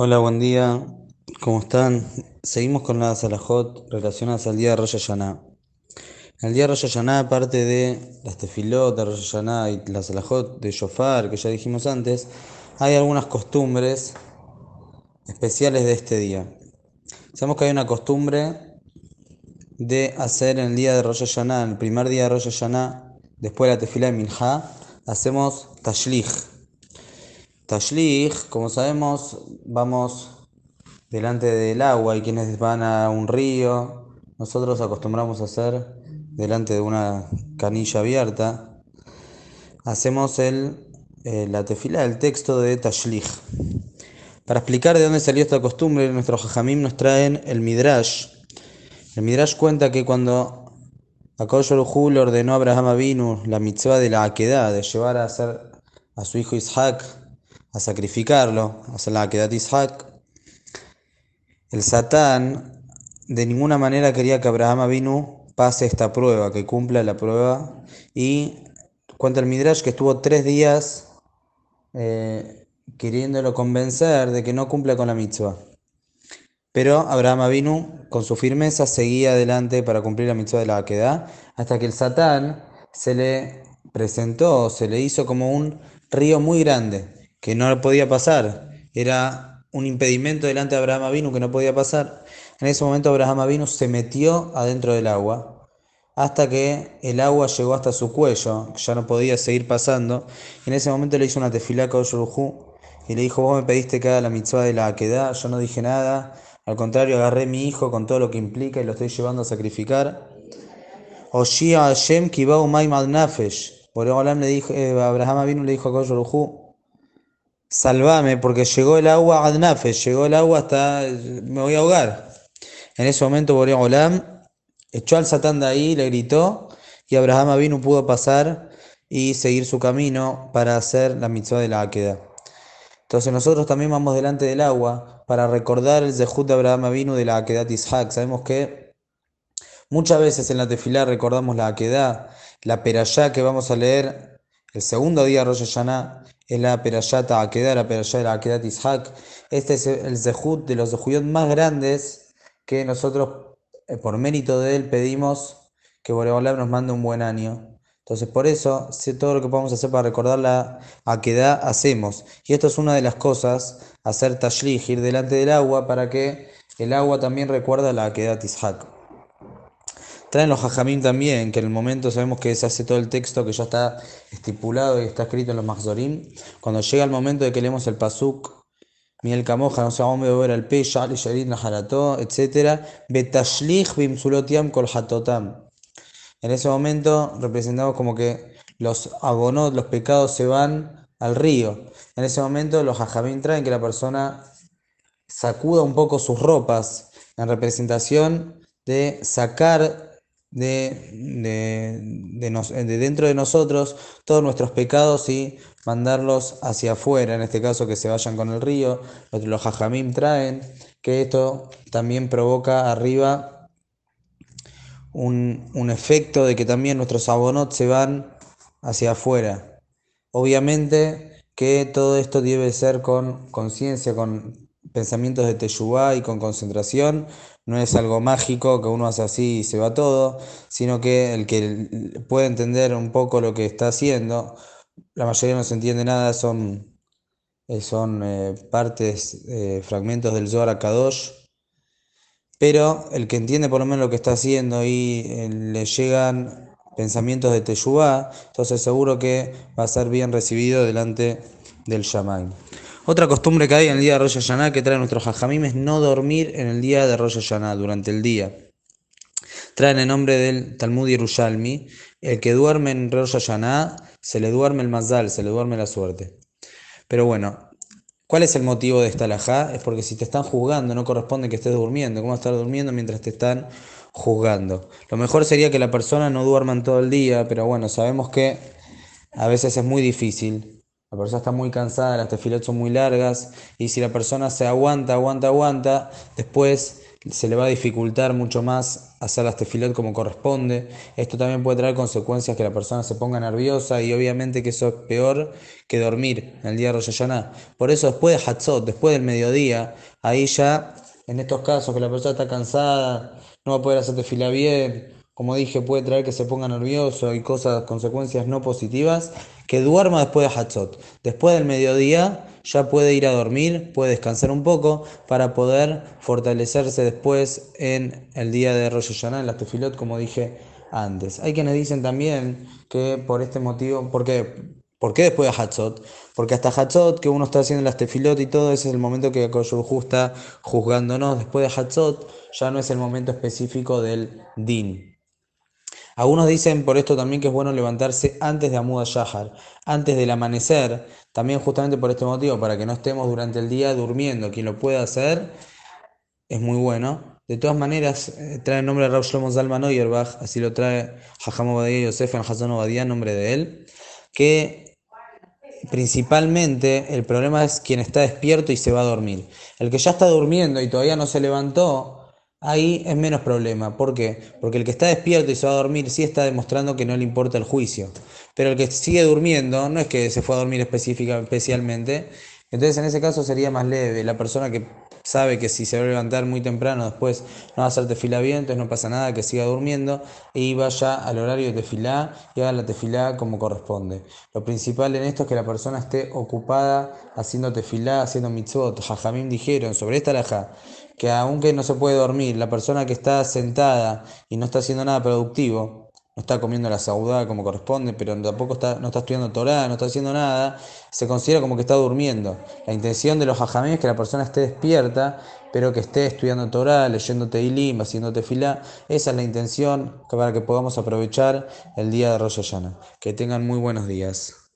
Hola, buen día. ¿Cómo están? Seguimos con las alajot relacionadas al día de Rosh Hashanah. El día de Rosh Hashanah, aparte de las tefilot de Rosh Hashanah y las alajot de Shofar, que ya dijimos antes, hay algunas costumbres especiales de este día. Sabemos que hay una costumbre de hacer en el día de Rosh Hashanah, el primer día de Rosh Hashanah, después de la tefila de Minha, hacemos tashlich Tashlich, como sabemos, vamos delante del agua y quienes van a un río, nosotros acostumbramos a hacer delante de una canilla abierta, hacemos el, eh, la tefila del texto de Tashlich. Para explicar de dónde salió esta costumbre, nuestros jajamim nos traen el Midrash. El Midrash cuenta que cuando Akosh le ordenó a Abraham Avinu la mitzvah de la Akedah, de llevar a hacer a su hijo Isaac a sacrificarlo, a hacer la Kedat Ishak. El Satán de ninguna manera quería que Abraham vino pase esta prueba, que cumpla la prueba. Y cuenta el Midrash que estuvo tres días eh, queriéndolo convencer de que no cumpla con la mitzvah. Pero Abraham vino con su firmeza seguía adelante para cumplir la mitzvah de la Akedah, hasta que el Satán se le presentó, se le hizo como un río muy grande que no podía pasar, era un impedimento delante de Abraham Avinu que no podía pasar. En ese momento Abraham Avinu se metió adentro del agua hasta que el agua llegó hasta su cuello, ya no podía seguir pasando. en ese momento le hizo una tefilá a y le dijo, vos me pediste que haga la mitzvah de la aquedad, yo no dije nada, al contrario agarré mi hijo con todo lo que implica y lo estoy llevando a sacrificar. Oshia Hashem Kibau Maimad Nafesh. Por le dijo, eh, Abraham Avinu le dijo a Kosh Salvame porque llegó el agua a Nafe, llegó el agua hasta me voy a ahogar. En ese momento Borea Olam echó al Satán de ahí, le gritó y Abraham vino pudo pasar y seguir su camino para hacer la mitzvah de la Akeda. Entonces nosotros también vamos delante del agua para recordar el Zehut de Abraham vino de la Akedat Ishak. Sabemos que muchas veces en la tefilá recordamos la Akedah, la perashá que vamos a leer el segundo día de Rosh Hashanah es la Perayata Akedah, la la Akedat Ishak. Este es el Zehut de los Zehuyot más grandes que nosotros, eh, por mérito de él, pedimos que Boreolam nos mande un buen año. Entonces, por eso, todo lo que podemos hacer para recordar la Akedah, hacemos. Y esto es una de las cosas, hacer tashlich, ir delante del agua para que el agua también recuerda la Akedat Ishak. Traen los hajamim también, que en el momento sabemos que se hace todo el texto que ya está estipulado y está escrito en los mahzorim. Cuando llega el momento de que leemos el pasuk, miel camoja, no vamos a beber al pe, shali, shalit, naharató, etc. Betashlich bimsulotiam kol hatotam. En ese momento representamos como que los abonot, los pecados se van al río. En ese momento los hajamim traen que la persona sacuda un poco sus ropas en representación de sacar de, de, dentro de nosotros todos nuestros pecados y mandarlos hacia afuera, en este caso que se vayan con el río. Los hajamim traen que esto también provoca arriba un, un efecto de que también nuestros abonot se van hacia afuera. Obviamente que todo esto debe ser con conciencia, con pensamientos de Teshuvah y con concentración. No es algo mágico que uno hace así y se va todo, sino que el que puede entender un poco lo que está haciendo, la mayoría no se entiende nada, son, eh, son eh, partes, eh, fragmentos del Zohar Kadosh, pero el que entiende por lo menos lo que está haciendo y le llegan pensamientos de Teshuvah, entonces seguro que va a ser bien recibido delante del Shammai. Otra costumbre que hay en el día de Rosh Hashanah que trae nuestros hajamim es no dormir en el día de Rosh Hashanah, durante el día. Traen el nombre del Talmud Yerushalmi, el que duerme en Rosh Hashanah, se le duerme el mazal, se le duerme la suerte. Pero bueno, ¿cuál es el motivo de esta alajá? Es porque si te están juzgando no corresponde que estés durmiendo. ¿Cómo estar durmiendo mientras te están juzgando? Lo mejor sería que la persona no duerma todo el día, pero bueno, sabemos que a veces es muy difícil. La persona está muy cansada, las tefilot son muy largas y si la persona se aguanta, aguanta, aguanta, después se le va a dificultar mucho más hacer las tefilot como corresponde. Esto también puede traer consecuencias que la persona se ponga nerviosa y obviamente que eso es peor que dormir en el día de Rosh Hashanah. Por eso después de Hatzot, después del mediodía, ahí ya, en estos casos que la persona está cansada, no va a poder hacer tefila bien, como dije, puede traer que se ponga nervioso y cosas, consecuencias no positivas, que duerma después de Hatzot. Después del mediodía ya puede ir a dormir, puede descansar un poco para poder fortalecerse después en el día de Rosh Hashanah, en la tefilot, como dije antes. Hay quienes dicen también que por este motivo, ¿por qué? ¿Por qué después de Hatzot? Porque hasta Hatzot, que uno está haciendo las tefilot y todo, ese es el momento que Koyurhu está juzgándonos. Después de Hatzot, ya no es el momento específico del Din. Algunos dicen por esto también que es bueno levantarse antes de Amud Shahar, antes del amanecer, también justamente por este motivo, para que no estemos durante el día durmiendo. Quien lo pueda hacer es muy bueno. De todas maneras, eh, trae el nombre de Rav Shlomo Zalman Oyerbach, así lo trae Jajam Obadiah Yosef en Hazon Obadiah, nombre de él, que principalmente el problema es quien está despierto y se va a dormir. El que ya está durmiendo y todavía no se levantó, ahí es menos problema. ¿Por qué? Porque el que está despierto y se va a dormir sí está demostrando que no le importa el juicio. Pero el que sigue durmiendo no es que se fue a dormir específica, especialmente. Entonces en ese caso sería más leve. La persona que sabe que si se va a levantar muy temprano después no va a hacer tefila bien, entonces no pasa nada, que siga durmiendo y vaya al horario de tefilá y haga la tefilá como corresponde. Lo principal en esto es que la persona esté ocupada haciendo tefilá, haciendo mitzvot. Jajamim dijeron sobre esta laja que aunque no se puede dormir, la persona que está sentada y no está haciendo nada productivo, no está comiendo la saudá como corresponde, pero tampoco está, no está estudiando Torah, no está haciendo nada, se considera como que está durmiendo. La intención de los hajamim es que la persona esté despierta, pero que esté estudiando Torah, leyendo Teilim, haciendo Tefilá. Esa es la intención para que podamos aprovechar el día de Rosh Hashanah. Que tengan muy buenos días.